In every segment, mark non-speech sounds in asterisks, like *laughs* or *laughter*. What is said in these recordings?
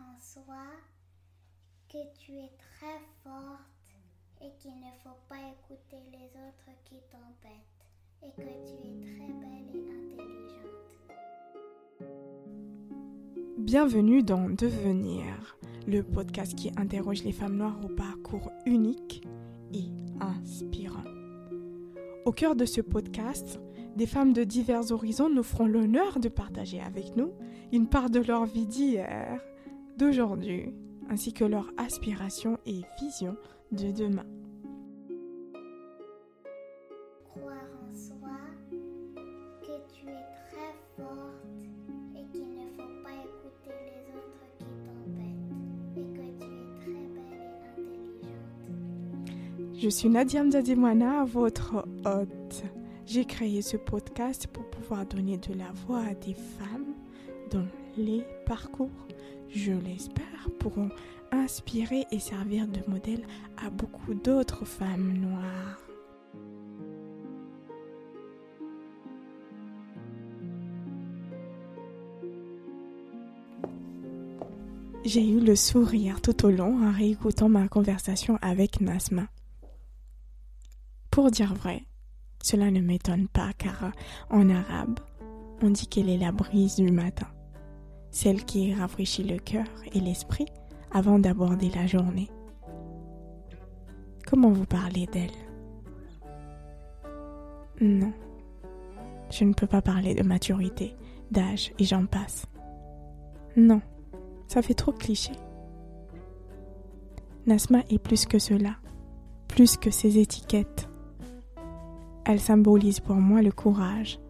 en soi, que tu es très forte et qu'il ne faut pas écouter les autres qui t'embêtent et que tu es très belle et intelligente. Bienvenue dans Devenir, le podcast qui interroge les femmes noires au parcours unique et inspirant. Au cœur de ce podcast, des femmes de divers horizons nous feront l'honneur de partager avec nous une part de leur vie d'hier, d'aujourd'hui, ainsi que leurs aspirations et visions de demain. Croire en soi, que tu es très forte et qu'il ne faut pas écouter les autres qui t'embêtent et que tu es très belle et intelligente. Je suis Nadia Mzadimwana, votre hôte. J'ai créé ce podcast pour pouvoir donner de la voix à des femmes dont les parcours, je l'espère, pourront inspirer et servir de modèle à beaucoup d'autres femmes noires. J'ai eu le sourire tout au long en réécoutant ma conversation avec Nasma. Pour dire vrai, cela ne m'étonne pas car en arabe, on dit qu'elle est la brise du matin, celle qui rafraîchit le cœur et l'esprit avant d'aborder la journée. Comment vous parlez d'elle? Non, je ne peux pas parler de maturité, d'âge et j'en passe. Non, ça fait trop cliché. Nasma est plus que cela, plus que ces étiquettes. Elle symbolise pour moi le courage.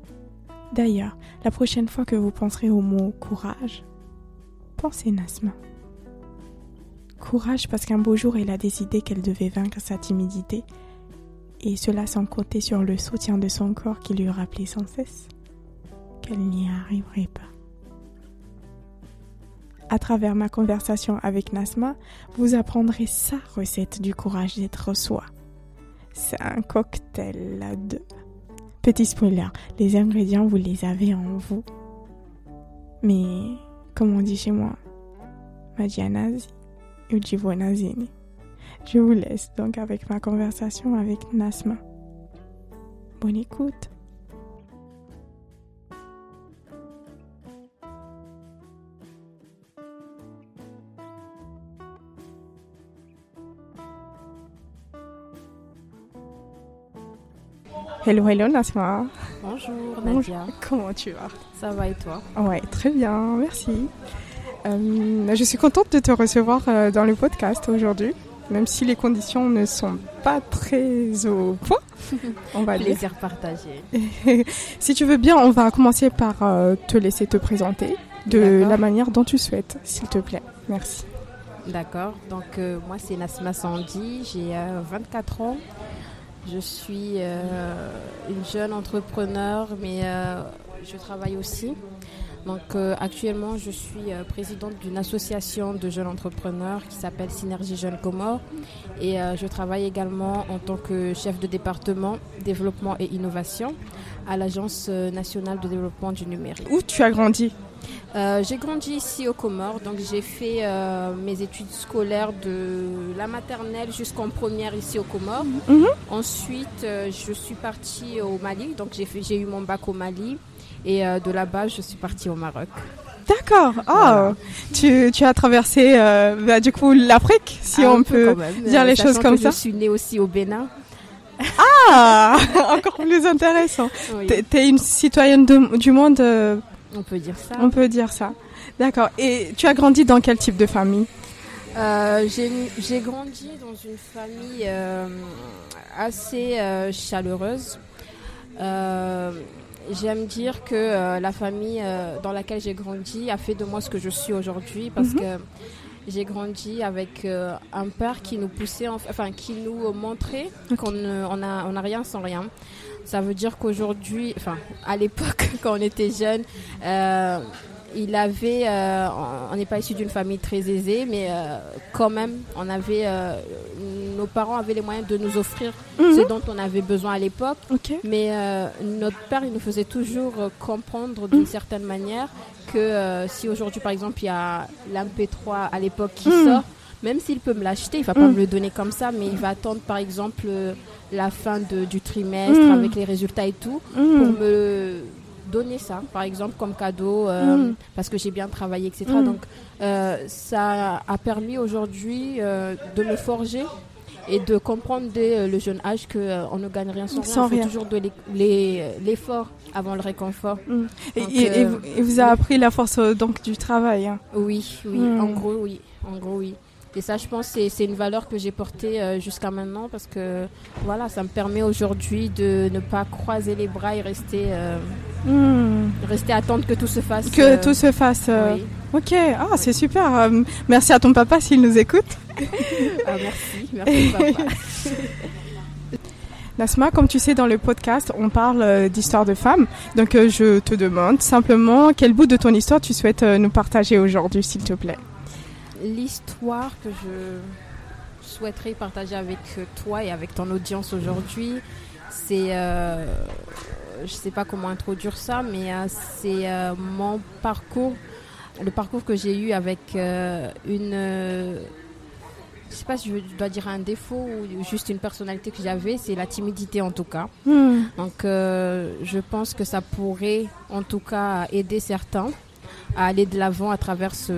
D'ailleurs, la prochaine fois que vous penserez au mot courage, pensez Nasma. Courage parce qu'un beau jour elle a décidé qu'elle devait vaincre sa timidité, et cela sans compter sur le soutien de son corps qui lui rappelait sans cesse qu'elle n'y arriverait pas. À travers ma conversation avec Nasma, vous apprendrez sa recette du courage d'être soi. C'est un cocktail à deux. Petit spoiler, les ingrédients, vous les avez en vous. Mais, comme on dit chez moi, Magianazi ou Jivonazini. Je vous laisse donc avec ma conversation avec Nasma. Bonne écoute. Hello, hello Nasma. Bonjour Nadia. Comment tu vas? Ça va et toi? Ouais, très bien, merci. Euh, je suis contente de te recevoir euh, dans le podcast aujourd'hui, même si les conditions ne sont pas très au point. *laughs* On va dire. Plaisir partagé. *laughs* si tu veux bien, on va commencer par euh, te laisser te présenter de la manière dont tu souhaites, s'il te plaît. Merci. D'accord. Donc euh, moi c'est Nasma Sandi, j'ai euh, 24 ans. Je suis euh, une jeune entrepreneur, mais euh, je travaille aussi. Donc euh, actuellement, je suis euh, présidente d'une association de jeunes entrepreneurs qui s'appelle Synergie Jeunes Comores. Et euh, je travaille également en tant que chef de département développement et innovation à l'Agence euh, nationale de développement du numérique. Où tu as grandi? Euh, j'ai grandi ici aux Comores, donc j'ai fait euh, mes études scolaires de la maternelle jusqu'en première ici aux Comores. Mhm. Ensuite, euh, je suis partie au Mali, donc j'ai eu mon bac au Mali. Et de là-bas, je suis partie au Maroc. D'accord. Oh, Voilà. tu, tu as traversé bah, du coup l'Afrique, si Ah, on peut même, dire les choses comme ça. Je suis née aussi au Bénin. Ah, *laughs* encore plus intéressant. Oui, T'es t'es une citoyenne de- du monde, on peut dire ça. on peut dire ça. D'accord. Et tu as grandi dans quel type de famille Euh, j'ai grandi dans une famille euh, assez euh, chaleureuse. Euh, J'aime dire que euh, la famille euh, dans laquelle j'ai grandi a fait de moi ce que je suis aujourd'hui parce Mhm. que j'ai grandi avec euh, un père qui nous poussait, en- enfin qui nous montrait qu'on ne- on a, on a rien sans rien. Ça veut dire qu'aujourd'hui, enfin à l'époque *laughs* quand on était jeune, euh, il avait, euh, on- n'est pas issu d'une famille très aisée, mais euh, quand même, on avait euh, nos parents avaient les moyens de nous offrir Mhm. ce dont on avait besoin à l'époque. Ok. Mais euh, notre père, il nous faisait toujours euh, comprendre d'une certaine manière que euh, si aujourd'hui, par exemple, il y a l'MP3 à l'époque qui Mm. sort, même s'il peut me l'acheter, il va pas Mm. me le donner comme ça, mais il va attendre, par exemple, euh, la fin de- du trimestre Mm. avec les résultats et tout pour Mhm. me donner ça, par exemple, comme cadeau, euh, Mm. parce que j'ai bien travaillé, etc. Mm. Donc, euh, ça a permis aujourd'hui euh, de me forger et de comprendre dès le jeune âge qu'on ne gagne rien sans rien. Sans Il faut rien. toujours de l'effort avant le réconfort. Et, Donc, et- et vous- et vous a appris la force donc du travail. hein. Oui, oui, Mm. en gros, oui. En gros, oui. Et ça, je pense, c'est c'est une valeur que j'ai portée euh, jusqu'à maintenant parce que voilà, ça me permet aujourd'hui de ne pas croiser les bras et rester, euh, Mhm. rester attendre que tout se fasse. Que euh, tout se fasse. euh, oui. Ok, ah, c'est super. merci à ton papa s'il nous écoute. *laughs* Ah, merci, merci papa. *laughs* Nasma, comme tu sais, dans le podcast, on parle d'histoire de femmes. Donc, je te demande simplement quel bout de ton histoire tu souhaites nous partager aujourd'hui, s'il te plaît. L'histoire que je souhaiterais partager avec euh, toi et avec ton audience aujourd'hui, c'est, euh, je sais pas comment introduire ça, mais euh, c'est euh, mon parcours, le parcours que j'ai eu avec une, je sais pas si je dois dire un défaut ou juste une personnalité que j'avais, c'est la timidité en tout cas. Hmm. Donc, euh, je pense que ça pourrait, en tout cas, aider certains à aller de l'avant à travers ce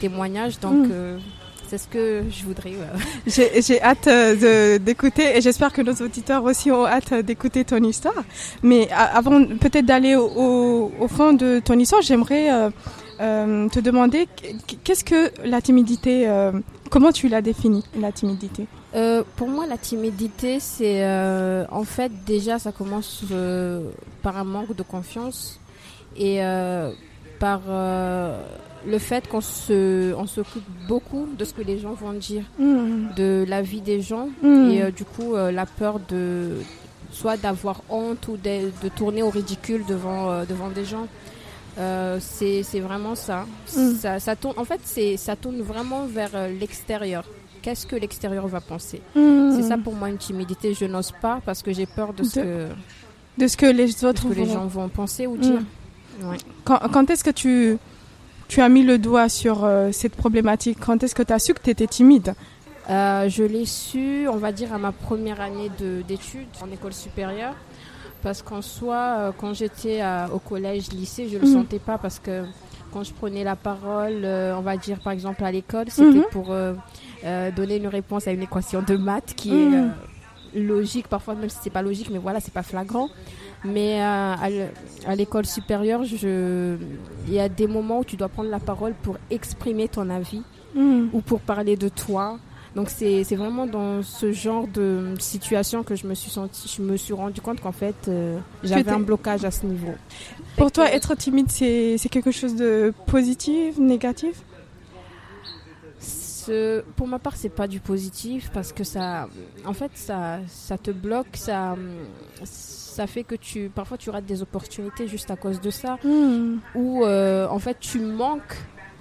témoignage. Donc, Mm. euh, c'est ce que je voudrais. euh, *laughs* J'ai hâte euh, d'écouter et j'espère que nos auditeurs aussi ont hâte d'écouter ton histoire. Mais avant peut-être d'aller au, au- au fond de ton histoire, j'aimerais euh, euh, te demander qu- qu'est-ce que la timidité, comment tu l'as définie, la timidité? Pour moi, la timidité, c'est en fait déjà, ça commence par un manque de confiance et par le fait qu'on se, on s'occupe beaucoup de ce que les gens vont dire, Hmm. de la vie des gens Hmm. et euh, du coup euh, la peur de soit d'avoir honte ou de, de tourner au ridicule devant euh, devant des gens. C'est vraiment ça. Mm. ça. Ça tourne. En fait, ça tourne vraiment vers l'extérieur. Qu'est-ce que l'extérieur va penser? C'est ça pour moi une timidité. Je n'ose pas parce que j'ai peur de ce De- que, de ce que les de ce autres que les vont- gens vont penser ou dire. Ouais. Quand, quand est-ce que tu, tu as mis le doigt sur euh, cette problématique Quand est-ce que tu as su que tu étais timide? Euh, je l'ai su, on va dire, à ma première année de- d'études en école supérieure. Parce qu'en soi, euh, quand j'étais au collège, lycée, je ne le Mhm. sentais pas parce que quand je prenais la parole, on va dire par exemple à l'école, c'était Mhm. pour donner une réponse à une équation de maths qui Mhm. est logique, parfois même si c'est pas logique, mais voilà, c'est pas flagrant. Mais euh, à l'école supérieure, je... il y a des moments où tu dois prendre la parole pour exprimer ton avis Hmm. ou pour parler de toi. Donc c'est vraiment dans ce genre de situation que je me suis senti, je me suis rendu compte qu'en fait euh, j'avais un blocage à ce niveau. Pour toi, être timide, c'est quelque chose de positif, négatif? Ce- pour ma part c'est pas du positif parce que ça, en fait ça ça te bloque, ça ça fait que tu parfois tu rates des opportunités juste à cause de ça Hmm. ou euh, en fait tu manques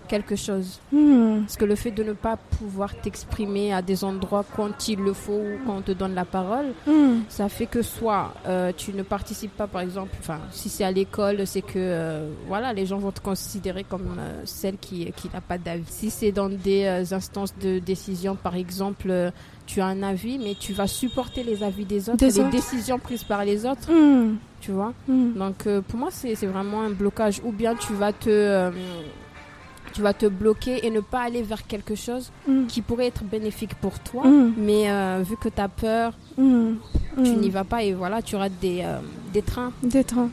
quelque chose. Hmm. Parce que le fait de ne pas pouvoir t'exprimer à des endroits quand il le faut ou quand on te donne la parole, Hmm. ça fait que soit euh, tu ne participes pas, par exemple, enfin, si c'est à l'école, c'est que euh, voilà, les gens vont te considérer comme euh, celle qui, qui n'a pas d'avis. Si c'est dans des instances de décision, par exemple, tu as un avis, mais tu vas supporter les avis des autres, Des les autres. décisions prises par les autres, Hmm. tu vois. Donc pour moi, c'est vraiment un blocage. Ou bien tu vas te. Tu vas te bloquer et ne pas aller vers quelque chose Hmm. qui pourrait être bénéfique pour toi. Hmm. Mais euh, vu que tu as peur, Hmm. tu n'y vas pas et voilà, tu rates des, euh, des trains, Des trains,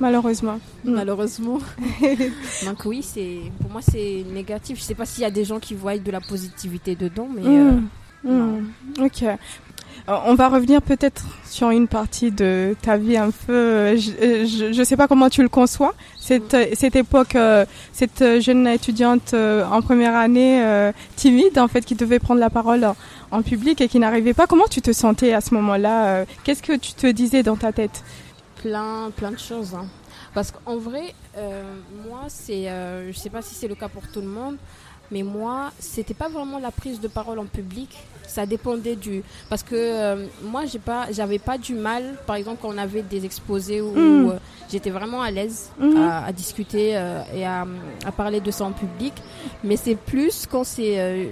malheureusement. Malheureusement. *laughs* Donc oui, c'est pour moi c'est négatif. Je sais pas s'il y a des gens qui voient de la positivité dedans, mais euh. Ok. Euh, On va revenir peut-être sur une partie de ta vie un peu. euh, Je, euh, je, je sais pas comment tu le conçois. Cette, euh, époque, euh, cette euh, jeune étudiante euh, en première année euh, timide, en fait, qui devait prendre la parole en, public et qui n'arrivait pas. Comment tu te sentais à ce moment-là euh, Qu'est-ce que tu te disais dans ta tête? Plein, plein de choses. hein. Parce qu'en vrai, euh, moi, c'est, euh, je sais pas si c'est le cas pour tout le monde, mais moi, c'était pas vraiment la prise de parole en public. Ça dépendait du, parce que euh, moi, j'ai pas, j'avais pas du mal, par exemple, quand on avait des exposés où, Mm. euh, j'étais vraiment à l'aise Mhm. à, à discuter euh, et à, à parler de ça en public. Mais c'est plus quand c'est euh,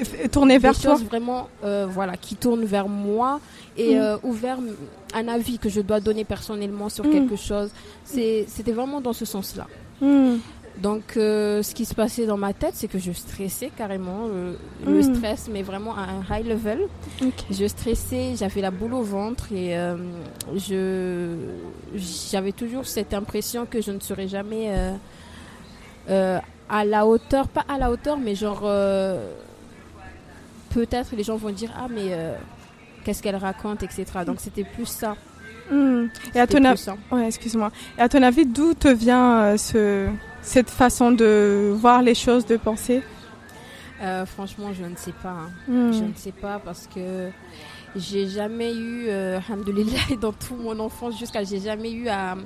F- Tourner des vers toi. choses vraiment euh, voilà qui tournent vers moi et Mm. euh, ouvert un avis que je dois donner personnellement sur Mm. quelque chose c'est c'était vraiment dans ce sens là Hmm. Donc euh, ce qui se passait dans ma tête c'est que je stressais carrément euh, le Mm. stress mais vraiment à un high level je stressais j'avais la boule au ventre et euh, je j'avais toujours cette impression que je ne serais jamais euh, à la hauteur pas à la hauteur mais genre peut-être les gens vont dire ah mais qu'est-ce qu'elle raconte etc donc c'était plus ça Hmm. Et à ton, a- plus ça. ouais, excuse-moi. Et à ton avis, d'où te vient ce, cette façon de voir les choses, de penser? Euh, franchement je ne sais pas hein. Hmm. Je ne sais pas parce que j'ai jamais eu, euh, *laughs* dans tout mon enfance jusqu'à j'ai jamais eu à,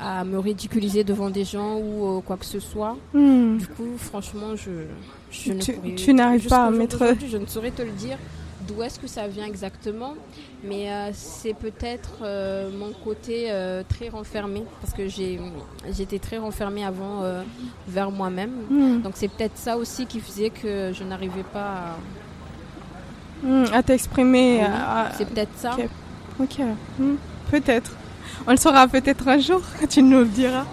à me ridiculiser devant des gens ou euh, quoi que ce soit. Hmm. Du coup, franchement, je, je ne Tu- pourrais- tu n'arrives pas à mettre- Je ne saurais te le dire d'où est-ce que ça vient exactement, mais euh, c'est peut-être euh, mon côté euh, très renfermé parce que j'ai j'étais très renfermée avant vers moi-même. Hmm. Donc c'est peut-être ça aussi qui faisait que je n'arrivais pas à... Hmm. À t'exprimer. Oui, à- C'est peut-être ça. ok. Ok, Hmm. peut-être. On le saura peut-être un jour, *laughs* tu nous le diras.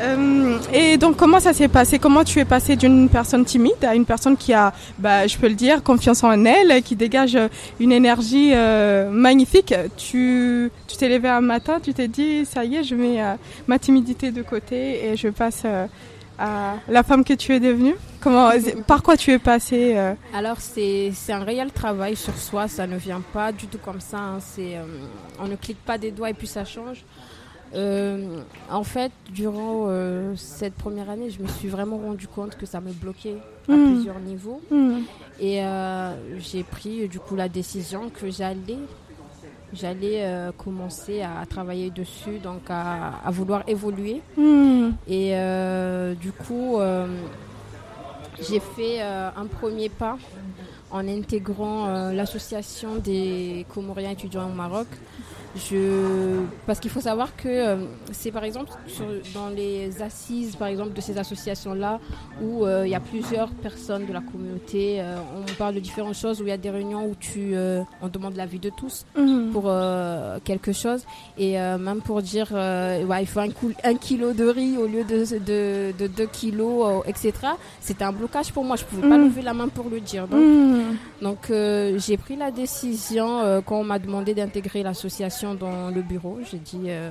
Euh, et donc, comment ça s'est passé? Comment tu es passé d'une personne timide à une personne qui a, bah, je peux le dire, confiance en elle, qui dégage une énergie euh, magnifique? Tu tu t'es levé un matin, tu t'es dit, ça y est, je mets euh, ma timidité de côté et je passe euh, à la femme que tu es devenue Comment, Par quoi tu es passé euh? Alors c'est un réel travail sur soi, ça ne vient pas du tout comme ça. hein. C'est euh, on ne clique pas des doigts et puis ça change. Euh, en fait, durant euh, cette première année, je me suis vraiment rendu compte que ça me bloquait à Mm. plusieurs niveaux. Hmm. Et euh, j'ai pris du coup la décision que j'allais j'allais commencer à travailler dessus, donc à, à vouloir évoluer. Hmm. Et du coup, j'ai fait un premier pas en intégrant l'association des Comoriens étudiants au Maroc. Je... Parce qu'il faut savoir que euh, c'est par exemple sur- dans les assises par exemple de ces associations-là où euh, il y a plusieurs personnes de la communauté, euh, on parle de différentes choses, où il y a des réunions où tu, euh, on demande l'avis de tous Hmm. pour euh, quelque chose et euh, même pour dire euh, ouais, il faut un, un kilo de riz au lieu de, de, de 2 kilos, etc. C'était un blocage pour moi, je pouvais pas Mm. lever la main pour le dire. Donc, Hmm. donc euh, j'ai pris la décision euh, quand on m'a demandé d'intégrer l'association dans le bureau. J'ai dit euh,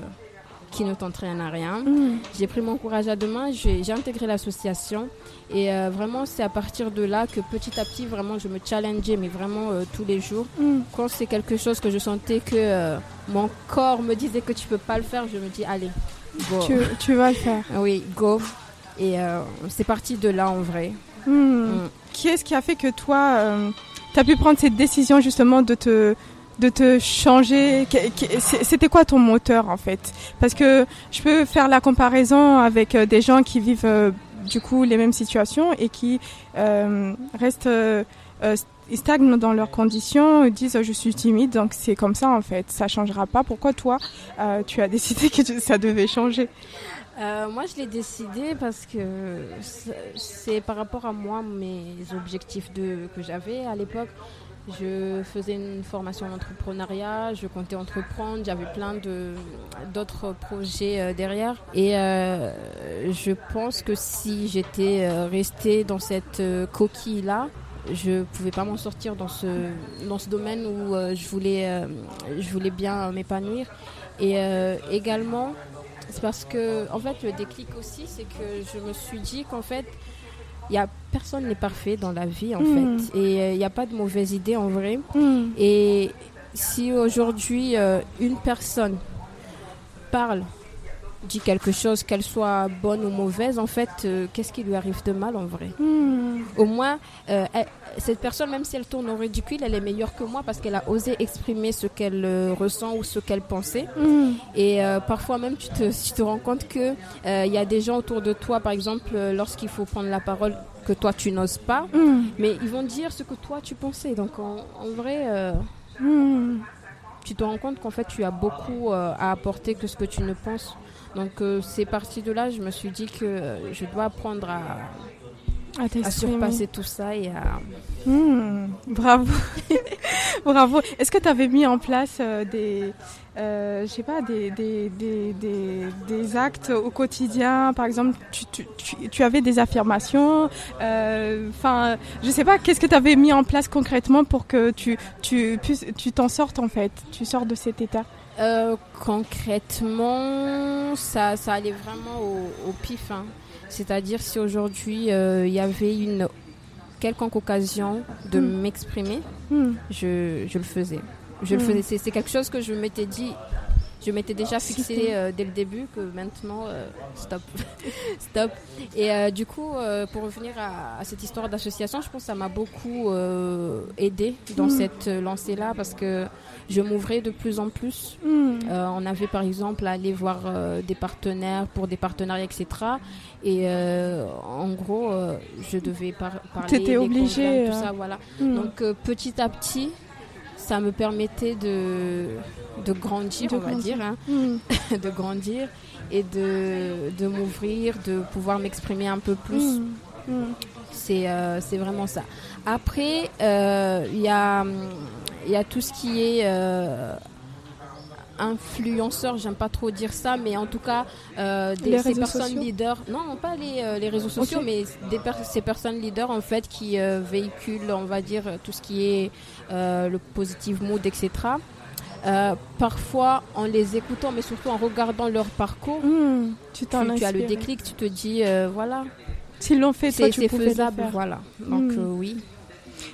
qui ne tente rien à rien. Hmm. J'ai pris mon courage à deux mains, j'ai intégré l'association et euh, vraiment c'est à partir de là que petit à petit vraiment je me challengeais mais vraiment euh, tous les jours. Hmm. Quand c'est quelque chose que je sentais que euh, mon corps me disait que tu peux pas le faire, je me dis allez, go. Tu, tu vas le faire. Oui, go. Et c'est parti de là en vrai. Hmm. Mm. Qui est-ce qui a fait que toi, tu as pu prendre cette décision justement de te, de te changer C'était quoi ton moteur en fait? Parce que je peux faire la comparaison avec euh, des gens qui vivent euh, du coup les mêmes situations et qui euh, restent... euh, stagnent dans leurs conditions, disent je suis timide, donc c'est comme ça en fait, ça changera pas. Pourquoi toi, tu as *laughs* décidé que ça devait changer? Moi, je l'ai décidé parce que c'est par rapport à moi, mes objectifs de, que j'avais à l'époque. Je faisais une formation en entrepreneuriat, je comptais entreprendre, j'avais plein d'autres projets euh, derrière. Et euh, je pense que si j'étais euh, restée dans cette coquille-là, je pouvais pas m'en sortir dans ce dans ce domaine où je voulais je voulais bien m'épanouir. Et également, c'est parce que, en fait, le déclic aussi, c'est que je me suis dit qu'en fait, y a personne n'est parfait dans la vie, en Mm. fait, et euh, il n'y a pas de mauvaise idée en vrai. Hmm. Et si aujourd'hui euh, une personne parle dit quelque chose, qu'elle soit bonne ou mauvaise, en fait, euh, qu'est-ce qui lui arrive de mal en vrai Hmm. Au moins, euh, elle- cette personne, même si elle tourne au ridicule, elle est meilleure que moi parce qu'elle a osé exprimer ce qu'elle euh, ressent ou ce qu'elle pensait. Hmm. Et parfois même, tu te, tu te rends compte euh, il y a des gens autour de toi, par exemple, lorsqu'il faut prendre la parole, que toi tu n'oses pas, Hmm. mais ils vont dire ce que toi tu pensais. Donc en, en vrai, tu te rends compte qu'en fait tu as beaucoup euh, à apporter que ce que tu ne penses. Donc euh, c'est parti de là, je me suis dit que euh, je dois apprendre à, À à t'exprimer. surpasser tout ça et à... Hmm, bravo, *laughs* bravo. Est-ce que tu avais mis en place euh, des, euh, je sais pas, des, des, des, des, des actes au quotidien? Par exemple, tu, tu, tu, tu avais des affirmations. Enfin, je sais pas. Qu'est-ce que tu avais mis en place concrètement pour que tu, tu, puisses- tu t'en sortes en fait, tu sors de cet état? Euh, concrètement, ça, ça allait vraiment au, au pif. hein. C'est-à-dire si aujourd'hui euh, il y avait une quelconque occasion de Mm. m'exprimer, Hmm. je, je le faisais. Je le Mm. faisais. C'est quelque chose que je m'étais dit, je m'étais déjà fixé C'était- euh, dès le début que maintenant, euh, stop, *laughs* stop. Et euh, du coup, pour revenir à, à cette histoire d'association, je pense que ça m'a beaucoup aidé dans Mm. cette lancée-là parce que je m'ouvrais de plus en plus. Euh, on avait par exemple à aller voir des partenaires pour des partenariats, etc. Et en gros, je devais par- parler. T'étais obligée, tout ça, voilà. Hmm. Donc petit à petit, ça me permettait de, de grandir, De on va dire, hein, Hmm. *laughs* de grandir et de, de m'ouvrir, de pouvoir m'exprimer un peu plus. Hmm. C'est euh, c'est vraiment ça. Après, euh, il y, a, il y a tout ce qui est euh, influenceur, j'aime pas trop dire ça, mais en tout cas, euh, des, ces personnes sociaux leaders, non, pas les, euh, les réseaux sociaux, mais des per- ces personnes leaders en fait qui euh, véhiculent, on va dire, tout ce qui est le positive mood, etc. Parfois, en les écoutant, mais surtout en regardant leur parcours, Hmm. Tu tu, tu as le déclic, tu te dis, voilà, S'ils l'ont fait, c'est faisable, voilà. Donc Mm. euh, oui.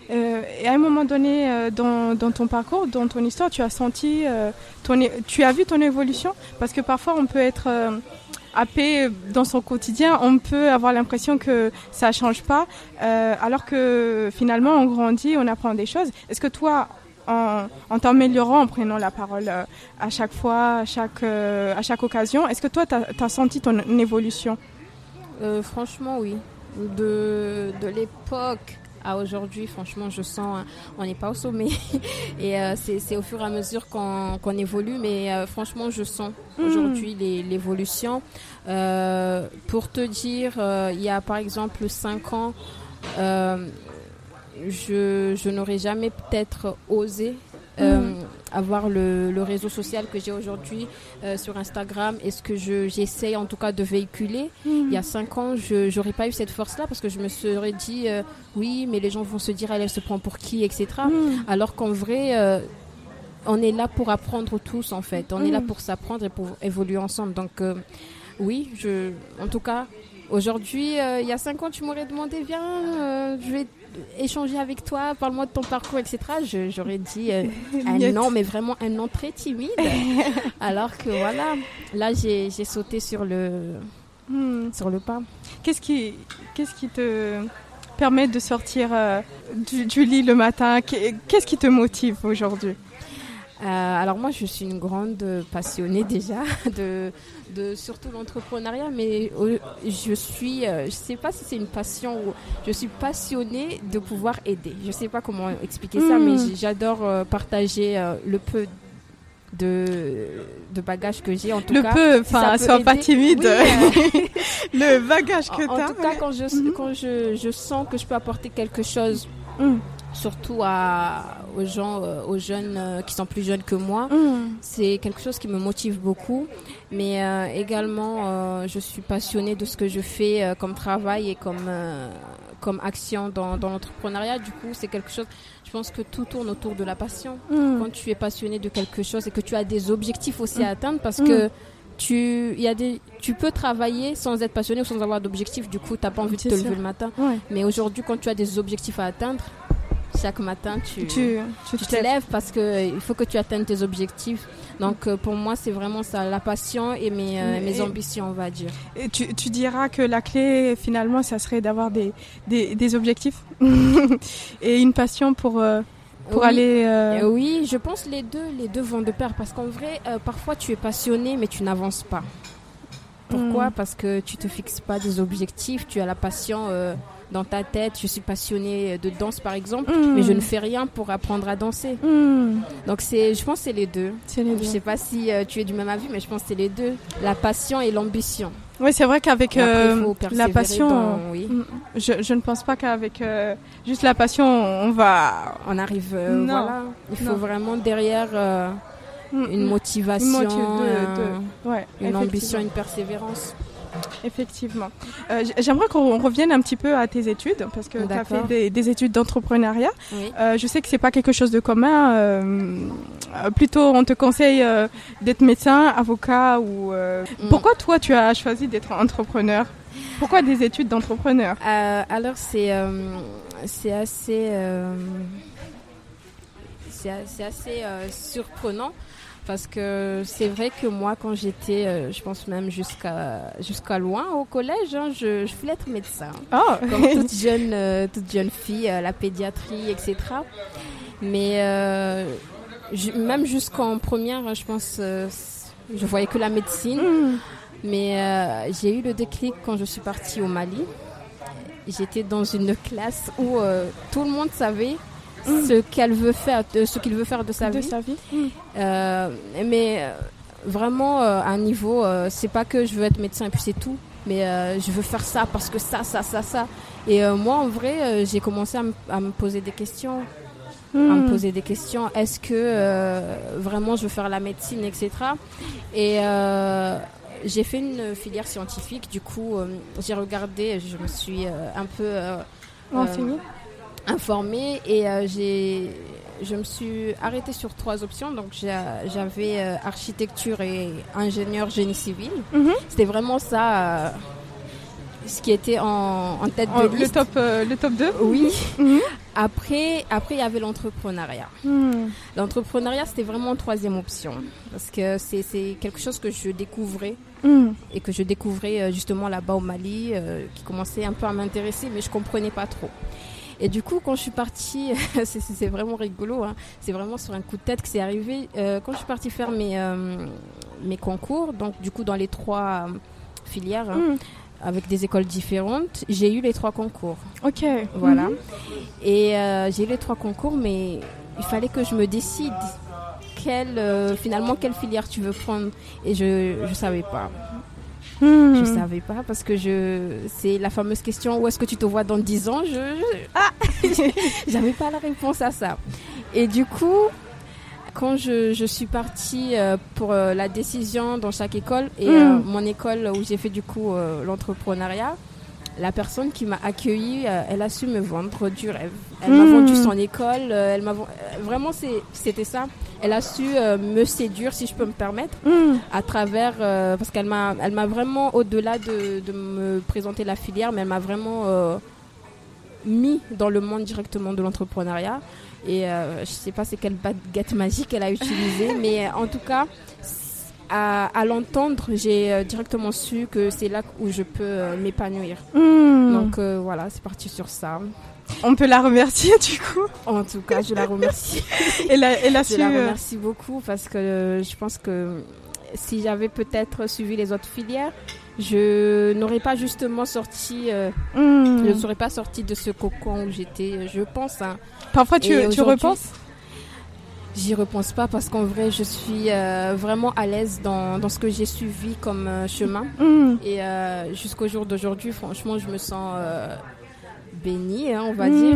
Euh, et à un moment donné, euh, dans, ton parcours, dans ton histoire, tu as senti, euh, ton, tu as vu ton évolution? Parce que parfois, on peut être happé dans son quotidien, on peut avoir l'impression que ça change pas, alors que finalement, on grandit, on apprend des choses. Est-ce que toi, en, t'améliorant, en prenant la parole à chaque fois, à chaque, à chaque occasion, est-ce que toi, tu as, senti ton évolution? Franchement, oui. De, de l'époque à aujourd'hui, franchement, je sens, on n'est pas au sommet. *laughs* Et euh, c'est au fur et à mesure qu'on qu'on évolue, mais euh, franchement, je sens Mhm. aujourd'hui l'évolution. Euh, pour te dire, euh, il y a par exemple 5 ans, je, je n'aurais jamais peut-être osé euh, Mhm. avoir le, le réseau social que j'ai aujourd'hui euh, sur Instagram et ce que je- j'essaie en tout cas de véhiculer. Il y a cinq ans, je n'aurais pas eu cette force-là parce que je me serais dit euh, oui, mais les gens vont se dire elle, elle se prend pour qui, etc. Mhm. Alors qu'en vrai, euh, on est là pour apprendre tous en fait. On est là pour s'apprendre et pour évoluer ensemble. Donc oui, je, en tout cas, aujourd'hui, euh, il y a cinq ans, tu m'aurais demandé viens, euh, je vais échanger avec toi, parle-moi de ton parcours, etc. J'aurais dit euh, *laughs* un non, mais vraiment un non très timide. *laughs* Alors que voilà, là j'ai sauté sur le Hmm. sur le pas. Qu'est-ce qui, qu'est-ce qui te permet de sortir euh, du, du lit le matin? Qu'est- Qu'est-ce qui te motive aujourd'hui? Euh, alors moi, je suis une grande passionnée déjà *laughs* de, de surtout l'entrepreneuriat, mais euh, je suis, euh, je sais pas si c'est une passion ou je suis passionnée de pouvoir aider. Je sais pas comment expliquer ça, mais j- j'adore euh, partager le peu de, de bagages que j'ai en tout Le cas. peu, enfin, sois pas timide. Oui, euh, *laughs* le bagage que en, en tu as. tout cas, quand je, Mhm. quand je, je sens que je peux apporter quelque chose, Hmm. surtout à, aux gens, euh, aux jeunes euh, qui sont plus jeunes que moi, Hmm. c'est quelque chose qui me motive beaucoup. Mais euh, également, euh, je suis passionnée de ce que je fais euh, comme travail et comme, comme action dans, dans l'entrepreneuriat. Du coup, c'est quelque chose, je pense que tout tourne autour de la passion. Hmm. Quand tu es passionné de quelque chose et que tu as des objectifs aussi Mm. à atteindre, parce Mm. que tu, y a des, tu peux travailler sans être passionné ou sans avoir d'objectifs. Du coup, tu n'as pas envie de te sûr. lever le matin. Ouais. Mais aujourd'hui, quand tu as des objectifs à atteindre, chaque matin, tu, Tu, tu, tu te lèves. lèves parce qu'il faut que tu atteignes tes objectifs. Donc euh, pour moi, c'est vraiment ça, la passion et mes, euh, mes ambitions, on va dire. Et tu, tu diras que la clé, finalement, ça serait d'avoir des, des, des objectifs *laughs* et une passion pour, euh, pour Oui. aller. oui, je pense les deux, les deux vont de pair parce qu'en vrai, parfois tu es passionné mais tu n'avances pas. Pourquoi? Mm. Parce que tu te fixes pas des objectifs, tu as la passion dans ta tête. Je suis passionnée de danse par exemple, Mm. mais je ne fais rien pour apprendre à danser. hmm, Donc c'est, je pense que c'est les deux. Je deux. sais pas si euh, tu es du même avis, mais je pense que c'est les deux, la passion et l'ambition. Oui, c'est vrai qu'avec euh, la passion, dans- oui. mm, je, je ne pense pas qu'avec euh, juste la passion, on va. On arrive, Non. voilà. Il faut Non. vraiment derrière Mm, une mm, motivation, une motive de- de- ouais, une effectivement. ambition, une persévérance. *laughs* Effectivement. Euh, J'aimerais qu'on revienne un petit peu à tes études, parce que tu as fait des, des études d'entrepreneuriat. Oui. Euh, je sais que c'est pas quelque chose de commun. euh, plutôt, on te conseille d'être médecin, avocat ou. Mm. Pourquoi toi, tu as choisi d'être entrepreneur? Pourquoi des études d'entrepreneur? Alors c'est c'est assez c'est assez surprenant parce que c'est vrai que moi quand j'étais euh, je pense même jusqu'à jusqu'à loin au collège hein, je, je voulais être médecin Oh, comme toute jeune euh, toute jeune fille euh, la pédiatrie etc mais euh, même jusqu'en première hein, je pense je voyais que la médecine Mm. mais j'ai eu le déclic quand je suis partie au Mali. J'étais dans une classe où tout le monde savait ce qu'elle veut faire, de- ce qu'il veut faire de sa de vie. sa vie. Euh, mais euh, vraiment euh, à un niveau, euh, c'est pas que je veux être médecin et puis c'est tout. Mais je veux faire ça parce que ça, ça, ça, ça. Et moi, en vrai, j'ai commencé à me- à me poser des questions à me Mm. poser des questions. Est-ce que vraiment je veux faire la médecine, etc. Et j'ai fait une filière scientifique. Du coup, j'ai regardé, je me suis un peu euh, Renseigné. Informée et euh, j'ai je me suis arrêtée sur trois options. Donc j'avais euh, architecture et ingénieur génie civil. Mhm. C'était vraiment ça. euh, ce qui était en, en tête de le liste. top, euh, le top 2 Oui. Mhm. Après, après, il y avait l'entrepreneuriat. Mm. L'entrepreneuriat, c'était vraiment troisième option. Parce que c'est c'est quelque chose que je découvrais et que je découvrais euh, justement là-bas au Mali, euh, qui commençait un peu à m'intéresser, mais je comprenais pas trop. Et du coup, quand je suis partie, *laughs* c'est- vraiment rigolo, hein, c'est vraiment sur un coup de tête que c'est arrivé. Euh, quand je suis partie faire mes, euh, mes concours, donc du coup dans les trois euh, filières, hein, Mm. avec des écoles différentes, j'ai eu les trois concours. Ok. Voilà. Mhm. Et euh, j'ai eu les trois concours, mais il fallait que je me décide quelle, finalement quelle filière tu veux prendre. Et je je savais pas. Mm. Je savais pas parce que je c'est la fameuse question où est-ce que tu te vois dans 10 ans? Je je- ah *laughs* j'avais pas la réponse à ça. Et du coup, quand je, je suis partie euh, pour euh, la décision dans chaque école et euh, mon école où j'ai fait du coup l'entrepreneuriat, la personne qui m'a accueillie, elle a su me vendre du rêve. Elle m'a Mm. vendu son école, elle m'a vraiment c'est c'était ça. Elle a su euh, me séduire si je peux me permettre Mm. à travers euh, parce qu'elle m'a elle m'a vraiment au-delà de, de me présenter la filière mais elle m'a vraiment euh, mis dans le monde directement de l'entrepreneuriat et je sais pas c'est quelle baguette magique elle a utilisée *laughs* mais en tout cas à, à l'entendre j'ai directement su que c'est là où je peux m'épanouir Mm. donc voilà c'est parti sur ça On peut la remercier du coup. en tout cas je la remercie *laughs* Elle a, elle a Je su. la euh, remercie beaucoup parce que euh, je pense que si j'avais peut-être suivi les autres filières, je n'aurais pas justement sorti, euh, mm. je ne serais pas sortie de ce cocon où j'étais, je pense. hein. Parfois, tu, tu repenses? J'y repense pas parce qu'en vrai, je suis euh, vraiment à l'aise dans, dans ce que j'ai suivi comme euh, chemin. Mm. Et jusqu'au jour d'aujourd'hui, franchement, je me sens bénie, hein, on va Mm. dire.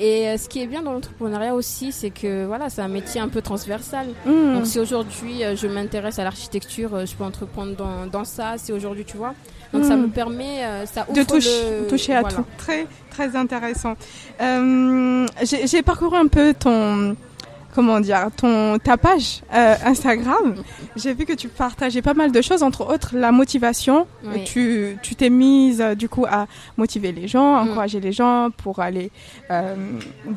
Et euh, ce qui est bien dans l'entrepreneuriat aussi, c'est que voilà, c'est un métier un peu transversal. Mm. Donc si aujourd'hui euh, je m'intéresse à l'architecture, euh, je peux entreprendre dans, dans ça. Si aujourd'hui tu vois, donc ça Mm. me permet, ça ouvre de le- toucher à voilà. tout. Très, très intéressant. J'ai parcouru un peu ton, comment dire, ton ta page euh, Instagram, j'ai vu que tu partageais pas mal de choses, entre autres la motivation. Oui. Tu tu t'es mise euh, du coup à motiver les gens, Mm. encourager les gens pour aller euh,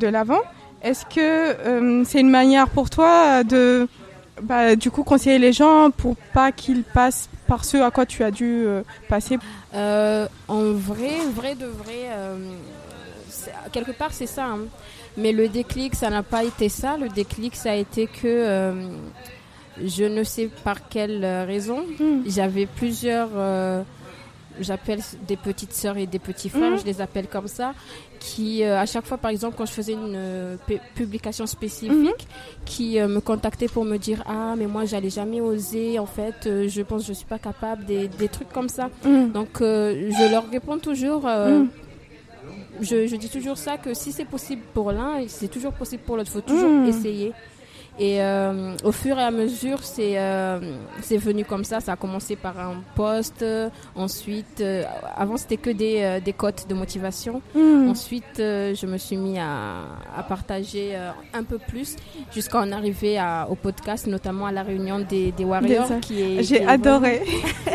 de l'avant. Est-ce que c'est une manière pour toi de bah, du coup conseiller les gens pour pas qu'ils passent par ce à quoi tu as dû passer? Euh, en vrai, vrai de vrai, euh, quelque part c'est ça. hein. Mais le déclic, ça n'a pas été ça. Le déclic, ça a été que euh, je ne sais par quelle euh, raison, Mm. j'avais plusieurs. euh, J'appelle des petites sœurs et des petits frères, Mhm. je les appelle comme ça, qui euh, à chaque fois, par exemple, quand je faisais une euh, pu- publication spécifique, qui euh, me contactaient pour me dire ah mais moi j'allais jamais oser, en fait, euh, je pense que je suis pas capable, des, des trucs comme ça. Donc euh, je leur réponds toujours. Je, je dis toujours ça, que si c'est possible pour l'un, c'est toujours possible pour l'autre, il faut toujours Mm. essayer. Et euh, au fur et à mesure, c'est euh, c'est venu comme ça. Ça a commencé par un post. euh, ensuite, euh, avant, c'était que des, euh, des cotes de motivation. Mm. Ensuite, euh, je me suis mis à, à partager euh, un peu plus jusqu'à en arriver à- au podcast, notamment à la réunion des, des Warriors. J'ai adoré.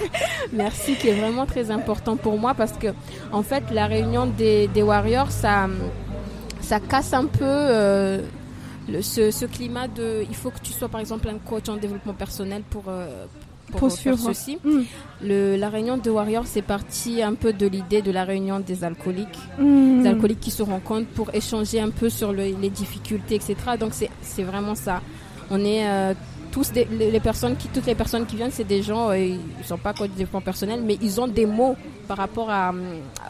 *laughs* Merci, qui est vraiment très important pour moi parce que, en fait, la réunion des, des Warriors, ça, ça casse un peu euh, le- ce, ce climat de. Il faut que tu sois, par exemple, un coach en développement personnel pour. euh, pour, Pour faire ceci. Mm. Le, la réunion des Warriors, c'est parti un peu de l'idée de la réunion des alcooliques Mm. des alcooliques qui se rencontrent pour échanger un peu sur le- les difficultés, etc. Donc c'est c'est vraiment ça. On est euh, tous des, les, personnes qui toutes les personnes qui viennent, c'est des gens, euh, ils sont pas coach de développement personnel, mais ils ont des mots par rapport à, hum,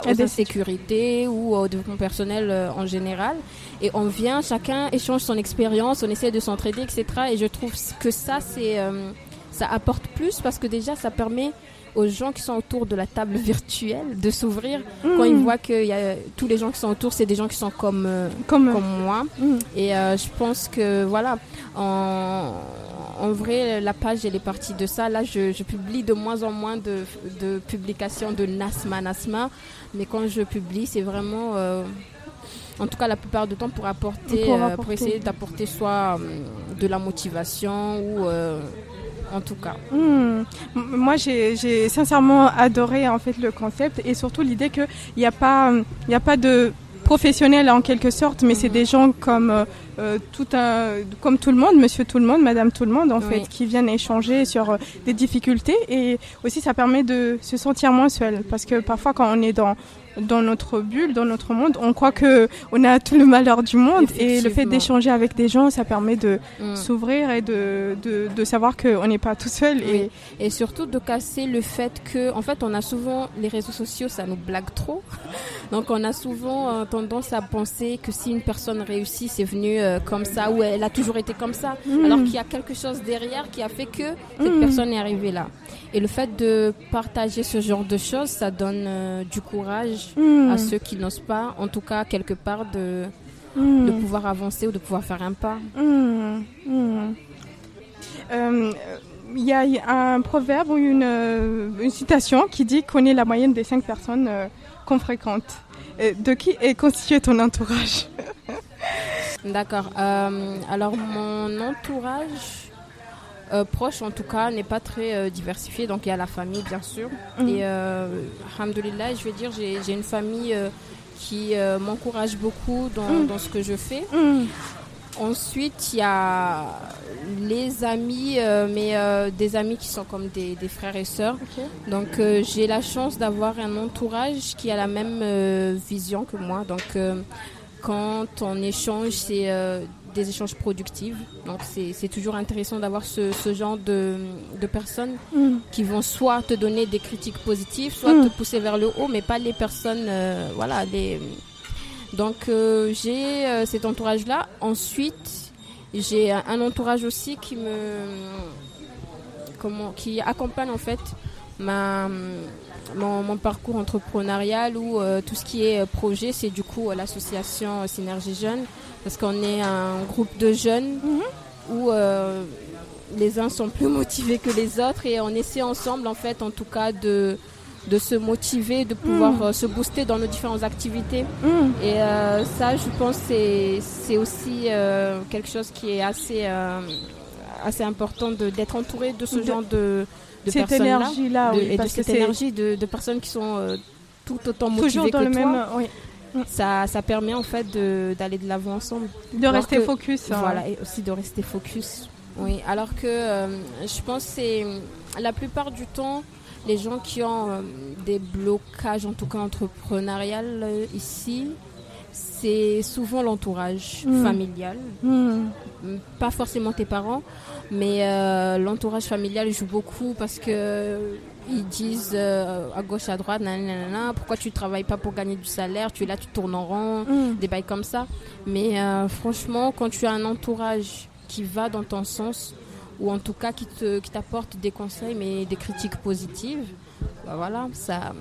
À aux insécurités ou au développement personnel euh, en général. Et on vient, chacun échange son expérience, on essaie de s'entraider, etc. Et je trouve que ça c'est euh, ça apporte plus parce que déjà ça permet aux gens qui sont autour de la table virtuelle de s'ouvrir quand ils voient que y a, tous les gens qui sont autour, c'est des gens qui sont comme, euh, Comme, comme moi. Mm. Et euh, je pense que, voilà, en, en vrai, la page, elle est partie de ça. Là, je, je publie de moins en moins de, de publications de Nasma Nasma. Mais quand je publie, c'est vraiment... euh, en tout cas, la plupart du temps, pour apporter, Pour euh, pour essayer d'apporter soit euh, de la motivation ou, en tout cas, Hmm. Moi, j'ai sincèrement adoré en fait le concept et surtout l'idée qu'il n'y a pas, il a pas de professionnels en quelque sorte, mais c'est Mhm. des gens comme euh, euh, tout un, comme tout le monde, Monsieur tout le monde, Madame tout le monde en Oui. fait, qui viennent échanger sur euh, des difficultés et aussi ça permet de se sentir moins seul parce que parfois quand on est dans dans notre bulle, dans notre monde, on croit que on a tout le malheur du monde et le fait d'échanger avec des gens, ça permet de mm. s'ouvrir et de, de, de savoir qu'on n'est pas tout seul. Et, Oui. Et surtout de casser le fait que, en fait, on a souvent, les réseaux sociaux, ça nous blague trop. *laughs* Donc, on a souvent euh, tendance à penser que si une personne réussit, c'est venu euh, comme ça, ou elle a toujours été comme ça. Mm. Alors qu'il y a quelque chose derrière qui a fait que cette Mm. personne est arrivée là. Et le fait de partager ce genre de choses, ça donne euh, du courage Hmm. à ceux qui n'osent pas, en tout cas, quelque part, de, Hmm. de pouvoir avancer ou de pouvoir faire un pas. Hmm. Hmm. Euh, Il y a un proverbe ou une, euh, une citation qui dit qu'on est la moyenne des cinq personnes euh, qu'on fréquente. De qui est constitué ton entourage? D'accord. Euh, alors mon entourage euh, proche, en tout cas, n'est pas très euh, diversifié. Donc il y a la famille, bien sûr. Mhm. Et euh, alhamdoulilah, je vais dire, j'ai j'ai une famille euh, qui m'encourage beaucoup dans, Mhm. dans ce que je fais. Hmm. Ensuite, il y a les amis, mais des amis qui sont comme des, des frères et sœurs. Donc j'ai la chance d'avoir un entourage qui a la même vision que moi. Donc quand on échange, c'est euh, des échanges productifs. Donc c'est c'est toujours intéressant d'avoir ce, ce genre de, de personnes Hmm. qui vont soit te donner des critiques positives, soit Mm. te pousser vers le haut, mais pas les personnes, euh, voilà, les. Donc euh, j'ai euh, cet entourage-là. Ensuite, j'ai un entourage aussi qui me, comment, qui accompagne en fait ma mon, mon parcours entrepreneurial ou euh, tout ce qui est projet, c'est du coup l'association Synergie Jeunes, parce qu'on est un groupe de jeunes Mhm. où euh, les uns sont plus motivés que les autres et on essaie ensemble en fait en tout cas de de se motiver, de pouvoir euh, se booster dans nos différentes activités. Mm. Et euh, ça, je pense, c'est aussi euh, quelque chose qui est assez assez important d'être entouré de ce De- genre de de Cette personnes-là, énergie-là, de- oui, et de cette énergie de, de personnes qui sont tout autant motivées toujours dans que le toi. même. Oui. Ça, ça permet en fait d'aller de l'avant ensemble. De Alors rester que- focus. hein. Voilà, et aussi de rester focus. Oui, alors que euh, je pense que c'est la plupart du temps, les gens qui ont euh, des blocages, en tout cas entrepreneurial euh, ici, c'est souvent l'entourage Mm. familial. Mm. Pas forcément tes parents, mais l'entourage familial joue beaucoup parce que ils disent euh, à gauche, à droite, nanana, pourquoi tu travailles pas pour gagner du salaire, tu es là, tu tournes en rond Mm. des bails comme ça. Mais euh, franchement, quand tu as un entourage qui va dans ton sens, ou en tout cas qui te qui t'apporte des conseils, mais des critiques positives, bah voilà, ça,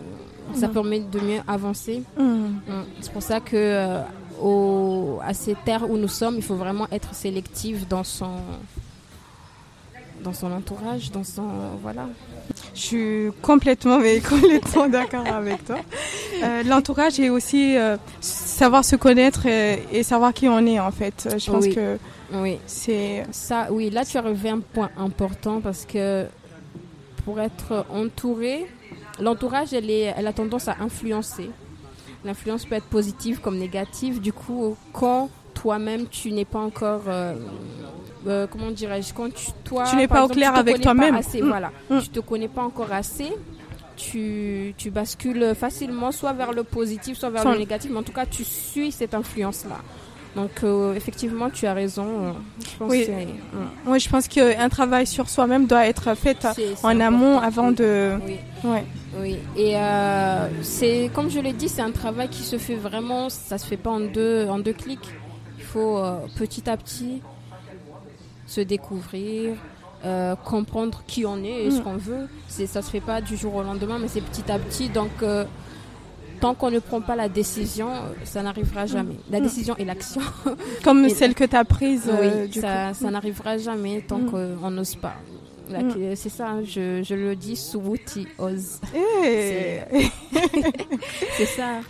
ça Mhm. permet de mieux avancer. Mm. Mm. C'est pour ça que euh, au, à ces terres où nous sommes, il faut vraiment être sélectif dans son dans son entourage, dans son voilà. Je suis complètement, mais *laughs* complètement d'accord avec toi. Euh, L'entourage et aussi euh, savoir se connaître et, et savoir qui on est en fait. Je pense Oui. que Oui. c'est Ça, oui, là tu as relevé un point important parce que pour être entouré, l'entourage, elle, est, elle a tendance à influencer. L'influence peut être positive comme négative. Du coup, quand toi-même tu n'es pas encore, euh, euh, comment dirais-je, quand tu, toi, Tu n'es pas au clair avec toi-même. assez, Mm. Voilà, Mm. tu te connais pas encore assez. Tu, tu bascules facilement soit vers le positif, soit vers le négatif, mais en tout cas, tu suis cette influence-là. Donc, euh, effectivement, tu as raison. euh, Je pense Oui. Moi, je pense qu'un travail sur soi-même doit être fait en amont avant de. Oui, Ouais. oui. Et euh, c'est comme je l'ai dit, c'est un travail qui se fait vraiment. Ça se fait pas en deux, en deux clics. Il faut euh, petit à petit se découvrir, euh, comprendre qui on est et ce Mm. qu'on veut. C'est ça se fait pas du jour au lendemain, mais c'est petit à petit. Donc euh, tant qu'on ne prend pas la décision, euh, ça n'arrivera jamais. La Mm. décision et l'action. *laughs* Comme Et- celle que tu as prise. euh, oui, du ça, ça n'arrivera jamais tant Mm. qu'on n'ose pas. Mm. C'est ça, je, je le dis, Suwuti ose. Eh. C'est ça.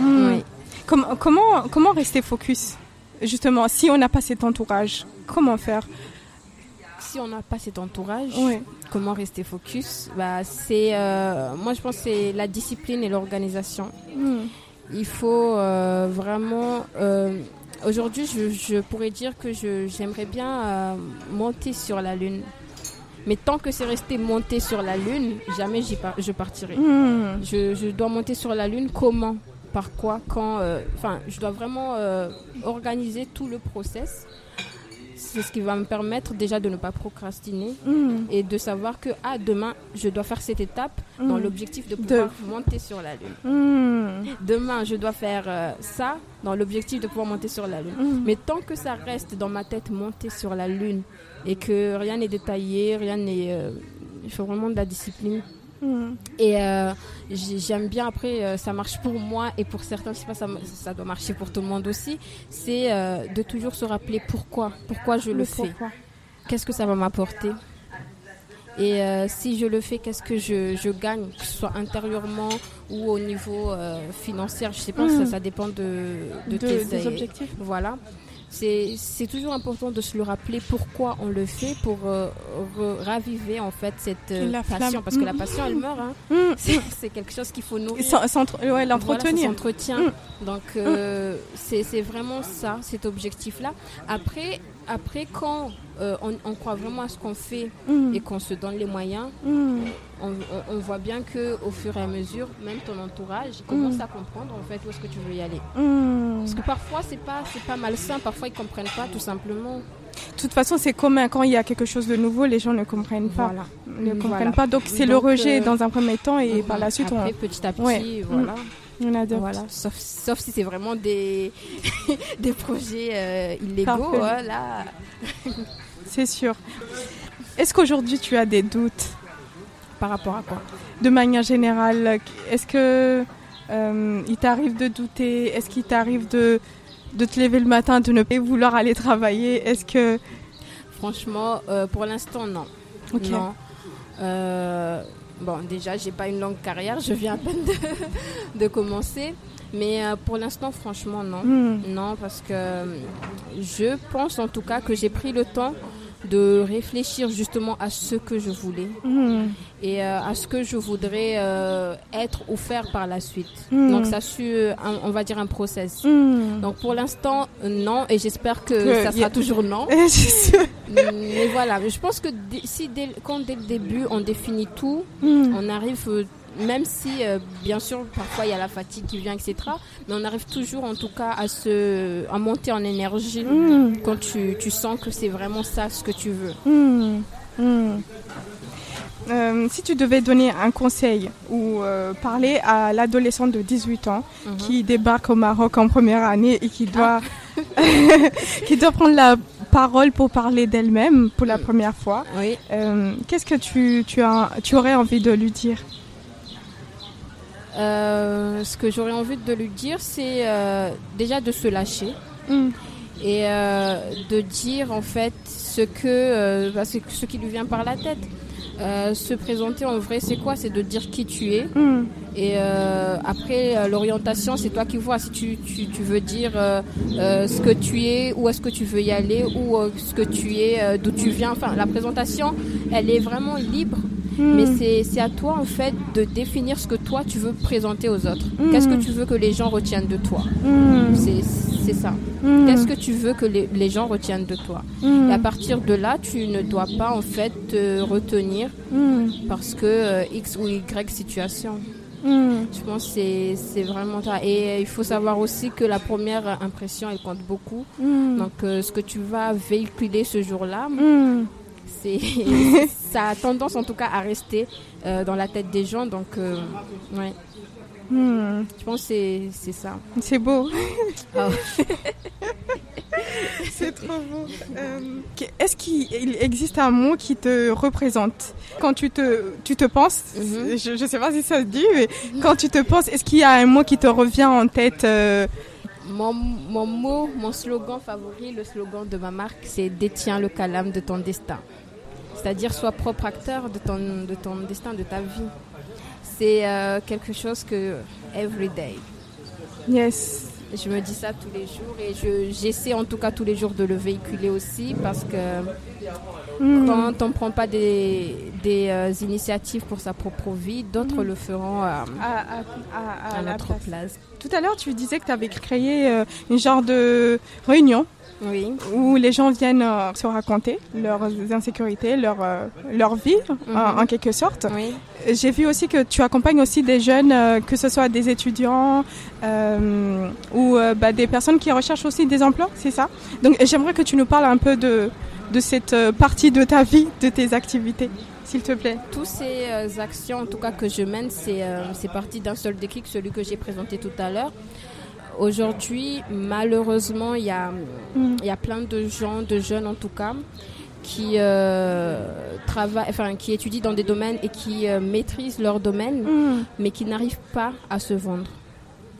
Mm. Oui. Comment, comment, comment rester focus Justement, si on n'a pas cet entourage, comment faire Si on n'a pas cet entourage, comment rester focus bah, c'est, euh, Moi, je pense que c'est la discipline et l'organisation. Mm. Il faut euh, vraiment. euh, Aujourd'hui, je, je pourrais dire que je, j'aimerais bien monter sur la Lune. Mais tant que c'est resté monter sur la Lune, jamais par- je partirai. Mm. Je, je dois monter sur la Lune. Comment? Par quoi? Quand Enfin, je dois vraiment organiser tout le process. C'est ce qui va me permettre déjà de ne pas procrastiner Mm. et de savoir que ah, demain, je dois faire cette étape dans Mm. l'objectif de pouvoir monter sur la Lune. Mm. Demain, je dois faire euh, ça dans l'objectif de pouvoir monter sur la Lune. Mais tant que ça reste dans ma tête monter sur la Lune et que rien n'est détaillé, rien n'est... euh, il faut vraiment de la discipline. Et euh, j'ai- j'aime bien après, euh, ça marche pour moi et pour certains, je sais pas, ça, ça doit marcher pour tout le monde aussi. C'est euh, de toujours se rappeler pourquoi, pourquoi je le, fais, qu'est-ce que ça va m'apporter? Et euh, si je le fais, qu'est-ce que je, je gagne, que ce soit intérieurement ou au niveau financier? Je sais pas, ça, ça dépend de, de, De- tes- des objectifs. Voilà. C'est c'est toujours important de se le rappeler pourquoi on le fait pour euh, raviver en fait cette euh, La flamme. passion parce que la Mm. passion elle meurt hein. Mm. *laughs* C'est quelque chose qu'il faut nourrir. Sans- s'entre- ouais, Voilà. Mm. Donc euh, c'est c'est vraiment ça, cet objectif-là. Après, après quand euh, on, on croit vraiment à ce qu'on fait Mm. et qu'on se donne les moyens, Mm. on, on- on voit bien que au fur et à mesure, même ton entourage commence Mm. à comprendre en fait où est-ce que tu veux y aller. Parce que parfois c'est pas c'est pas malsain, parfois ils comprennent pas tout simplement. De toute façon, c'est commun. Quand il y a quelque chose de nouveau, les gens ne comprennent pas. Voilà. Ne comprennent Voilà. pas. Donc, c'est le rejet euh, dans un premier temps et par la suite, Après, petit à petit, Ouais. voilà. On, adopte. Voilà, sauf, sauf si c'est vraiment des, *laughs* des projets euh, illégaux, hein, là. C'est sûr. Est-ce qu'aujourd'hui, tu as des doutes Par rapport à quoi? De manière générale Est-ce que euh, il t'arrive de douter? Est-ce qu'il t'arrive de, de te lever le matin, de ne pas vouloir aller travailler? Est-ce que... Franchement, euh, pour l'instant, non. Non. Euh, Bon, déjà, j'ai pas une longue carrière, je viens à peine de, *laughs* de commencer. Mais euh, pour l'instant, franchement, non. Hmm. Non, parce que je pense en tout cas que j'ai pris le temps de réfléchir justement à ce que je voulais Hmm. et euh, à ce que je voudrais euh, être ou faire par la suite. Hmm. Donc ça suit, un- on va dire, un process. Hmm. Donc pour l'instant, non, et j'espère que, Que ça sera a- toujours *laughs* non. Mais voilà, je pense que si dès, quand dès le début on définit tout, on arrive, euh, même si euh, bien sûr parfois il y a la fatigue qui vient, etc. Mais on arrive toujours en tout cas à se, à monter en énergie Hmm. quand tu, tu sens que c'est vraiment ça ce que tu veux. Hmm. Hmm. Euh, si tu devais donner un conseil ou euh, parler à l'adolescente de 18 ans Mhm. qui débarque au Maroc en première année et qui doit, *laughs* qui doit prendre la parole pour parler d'elle-même pour la première fois, Oui. euh, qu'est-ce que tu, tu, as, tu aurais envie de lui dire? Euh, ce que j'aurais envie de lui dire, c'est euh, déjà de se lâcher Hmm. et euh, de dire en fait ce que bah, ce qui lui vient par la tête. Se présenter en vrai, c'est quoi? C'est de dire qui tu es. Hmm. Et après, l'orientation, c'est toi qui vois. Si tu, tu, tu veux dire ce que tu es, où est-ce que tu veux y aller, ou ce que tu es, d'où tu viens. Enfin, la présentation, elle est vraiment libre. Hmm. Mais c'est à toi, en fait, de définir ce que toi, tu veux présenter aux autres. Mm. Qu'est-ce que tu veux que les gens retiennent de toi? Hmm. C'est ça. Hmm. Qu'est-ce que tu veux que les, les gens retiennent de toi? Hmm. Et à partir de là, tu ne dois pas, en fait, te retenir Hmm. parce que euh, X ou Y situation. Hmm. Je pense que c'est- vraiment ça. Et euh, il faut savoir aussi que la première impression, elle compte beaucoup. Hmm. Donc, euh, ce que tu vas véhiculer ce jour-là, Hmm. C'est *laughs* ça a tendance en tout cas à rester euh, dans la tête des gens. Donc, euh, ouais, Hmm. je pense que c'est- c'est ça. C'est beau. Ah *laughs* C'est trop beau. Euh, Est-ce qu'il existe un mot qui te représente? Quand tu te, tu te penses, Mhm. je ne sais pas si ça se dit, mais quand tu te penses, est-ce qu'il y a un mot qui te revient en tête Mon, mon mot, mon slogan favori, le slogan de ma marque, c'est détiens le calame de ton destin. C'est-à-dire sois propre acteur de ton, de ton destin, de ta vie. C'est euh, quelque chose que every day. Yes. Je me dis ça tous les jours et je- j'essaie en tout cas tous les jours de le véhiculer aussi parce que Hmm. quand on ne prend pas des, des euh, initiatives pour sa propre vie, d'autres le feront euh, À, à- à- notre place. place. Tout à l'heure, tu disais que tu avais créé euh, une genre de réunion Oui. où les gens viennent euh, se raconter leurs insécurités, leur, euh, leur vie, Mhm. en, en quelque sorte. Oui. J'ai vu aussi que tu accompagnes aussi des jeunes, euh, que ce soit des étudiants euh, ou euh, bah, des personnes qui recherchent aussi des emplois, c'est ça? Donc j'aimerais que tu nous parles un peu de, de cette euh, partie de ta vie, de tes activités, s'il te plaît. Toutes ces euh, actions, en tout cas que je mène, c'est euh, c'est parti d'un seul déclic, celui que j'ai présenté tout à l'heure. Aujourd'hui, malheureusement, il y a, Mm. y a plein de gens, de jeunes en tout cas, qui euh, travaillent, enfin, qui étudient dans des domaines et qui euh, maîtrisent leur domaine, Mm. mais qui n'arrivent pas à se vendre,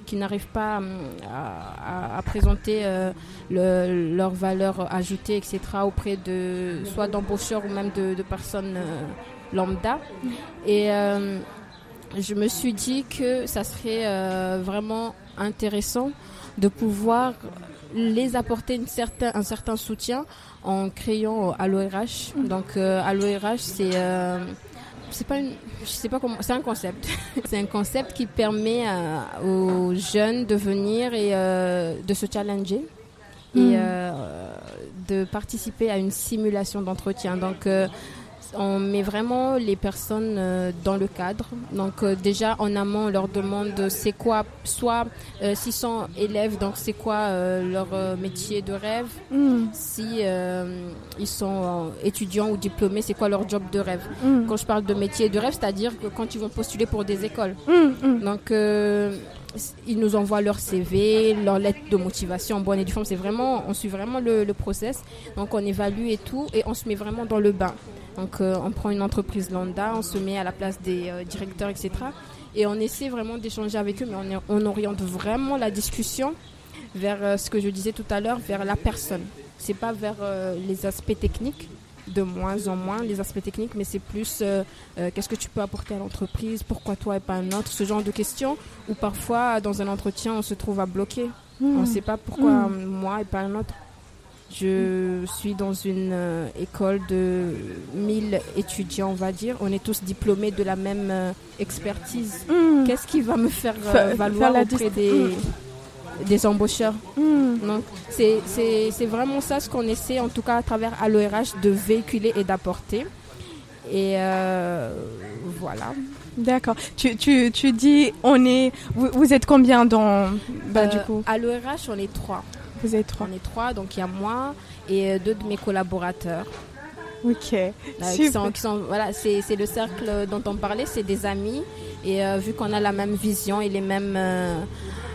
qui n'arrivent pas hum, à, à- à présenter euh, le- leur valeur ajoutée, etc., auprès de soit d'embaucheurs ou même de, de personnes lambda. Et je me suis dit que ça serait euh, vraiment intéressant de pouvoir les apporter une certain, un certain soutien en créant euh, Allo RH. Donc euh, Allo RH, c'est euh, c'est pas une, je sais pas comment, c'est un concept. *laughs* c'est un concept qui permet aux jeunes de venir et euh, de se challenger et Mm. euh, de participer à une simulation d'entretien. Donc euh, on met vraiment les personnes euh, dans le cadre. Donc euh, déjà en amont, on leur demande c'est quoi, soit euh, s'ils sont élèves, donc c'est quoi euh, leur métier de rêve. Mm. Si euh, ils sont étudiants ou diplômés, c'est quoi leur job de rêve. Mm. Quand je parle de métier de rêve, c'est-à-dire que quand ils vont postuler pour des écoles. Mm. Donc, ils nous envoient leur CV, leur lettre de motivation en bonne et due forme. C'est vraiment, on suit vraiment le, le process. Donc, on évalue et tout, et on se met vraiment dans le bain. Donc, euh, on prend une entreprise lambda, on se met à la place des euh, directeurs, etc. Et on essaie vraiment d'échanger avec eux, mais on, oriente vraiment la discussion vers euh, ce que je disais tout à l'heure, vers la personne. C'est pas vers les aspects techniques de moins en moins les aspects techniques, mais c'est plus qu'est-ce que tu peux apporter à l'entreprise, pourquoi toi et pas un autre, ce genre de questions, où parfois dans un entretien on se trouve à bloquer. Hmm. On ne sait pas pourquoi Mm. moi et pas un autre. Je suis dans une euh, école de 1000 étudiants, on va dire. On est tous diplômés de la même euh, expertise. Hmm. Qu'est-ce qui va me faire euh, valoir faire auprès des, des embaucheurs? Donc, c'est vraiment ça ce qu'on essaie, en tout cas à travers ALORH, de véhiculer et d'apporter. Et euh, voilà. D'accord. Tu, tu, tu dis, on est. Vous, vous êtes combien dans. Bah, du coup, À l'ORH, on est trois. Vous êtes trois. On est trois, donc il y a moi et euh, deux de mes collaborateurs. Ok. Euh, qui sont, qui sont- voilà, c'est le cercle dont on parlait, c'est des amis. Et euh, vu qu'on a la même vision et les mêmes. euh,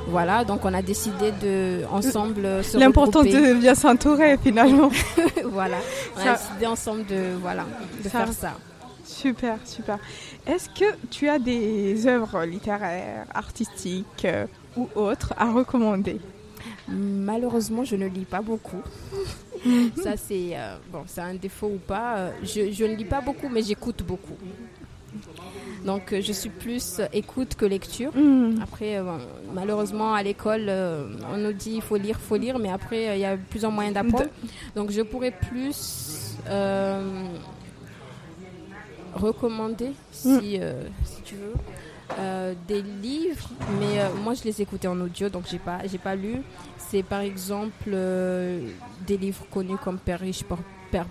voilà, donc on a décidé de ensemble se L'important de bien s'entourer, finalement. *laughs* voilà, on Ça- a décidé ensemble de, voilà, de Ça- faire ça. super, super. Est-ce que tu as des œuvres littéraires, artistiques ou autres à recommander? Malheureusement, je ne lis pas beaucoup. *laughs* Ça, c'est euh, bon, c'est un défaut ou pas. euh, Je, je ne lis pas beaucoup, mais j'écoute beaucoup. Donc, euh, je suis plus écoute que lecture. Hmm. Après, euh, malheureusement, à l'école, euh, on nous dit il faut lire, faut lire, mais après, euh, il y a plusieurs moyens d'apprendre. Donc, je pourrais plus recommander, si, euh, si tu veux, euh, des livres, mais euh, moi, je les écoutais en audio, donc j'ai pas, j'ai pas lu. C'est par exemple euh, des livres connus comme Père riche,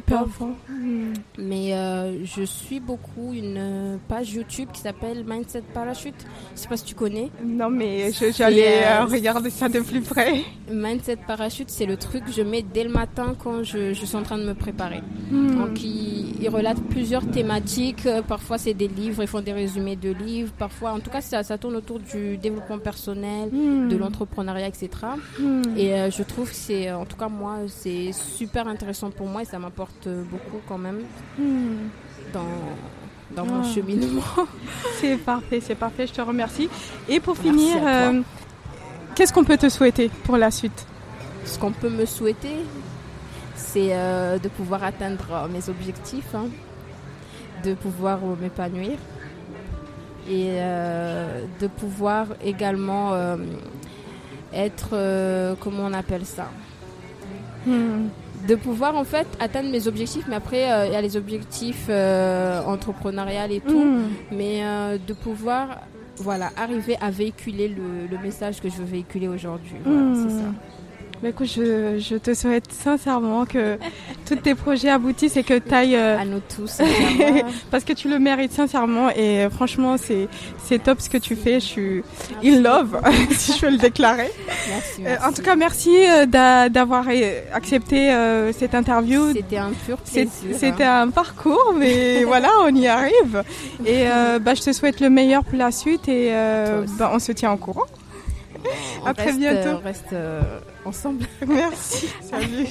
Pauvre. Hmm. Mais euh, je suis beaucoup une page YouTube qui s'appelle Mindset Parachute. Je sais pas si tu connais. Non, mais j'allais euh, euh, regarder ça de plus près. Mindset Parachute, c'est le truc que je mets dès le matin quand je, je suis en train de me préparer. Hmm. Donc, ils, ils relatent plusieurs thématiques. Parfois, c'est des livres, ils font des résumés de livres. Parfois, en tout cas, ça, ça tourne autour du développement personnel, Hmm. de l'entrepreneuriat, etc. Hmm. Et euh, je trouve que c'est, en tout cas, moi, c'est super intéressant pour moi et ça m'apporte beaucoup quand même Hmm. dans, dans mon Ah. cheminement. *laughs* C'est parfait, c'est parfait, je te remercie. Et pour Merci finir, euh, qu'est-ce qu'on peut te souhaiter pour la suite? Ce qu'on peut me souhaiter, c'est euh, de pouvoir atteindre mes objectifs, hein, de pouvoir euh, m'épanouir et de pouvoir également être, comment on appelle ça? Hmm. De pouvoir en fait atteindre mes objectifs, mais après euh, il y a les objectifs euh, entrepreneuriales et tout, Hmm. mais euh, de pouvoir voilà arriver à véhiculer le, le message que je veux véhiculer aujourd'hui. Voilà, c'est ça. Bah, écoute, je, je te souhaite sincèrement que tous tes projets aboutissent et que tu ailles... À nous tous. *laughs* Parce que tu le mérites sincèrement et euh, franchement, c'est c'est top ce que tu fais. Je suis Merci in love, *laughs* si je peux le déclarer. Merci, Euh, merci. en tout cas, merci euh, d'a- d'avoir euh, accepté euh, cette interview. C'était un pur plaisir. C'était un parcours, mais *laughs* voilà, on y arrive. Et euh, bah, je te souhaite le meilleur pour la suite et euh, bah, on se tient au courant. On à très reste, bientôt. euh, On reste euh, ensemble. *laughs* Merci. Salut.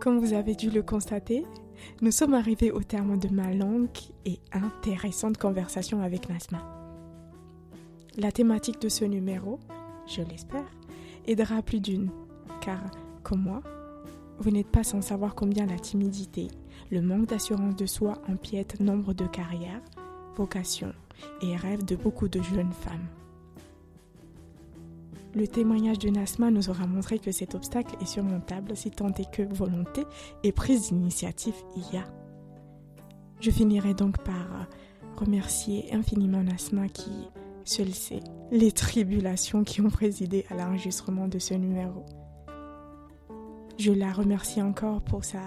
Comme vous avez dû le constater, nous sommes arrivés au terme de ma longue et intéressante conversation avec Nasma. La thématique de ce numéro, je l'espère, aidera plus d'une, car, comme moi, vous n'êtes pas sans savoir combien la timidité, le manque d'assurance de soi empiètent nombre de carrières, vocations et rêves de beaucoup de jeunes femmes. Le témoignage de Nasma nous aura montré que cet obstacle est surmontable si tant est que volonté et prise d'initiative y a. Je finirai donc par remercier infiniment Nasma qui, seul sait, les tribulations qui ont présidé à l'enregistrement de ce numéro. Je la remercie encore pour sa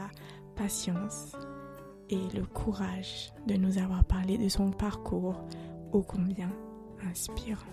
patience et le courage de nous avoir parlé de son parcours ô combien inspirant.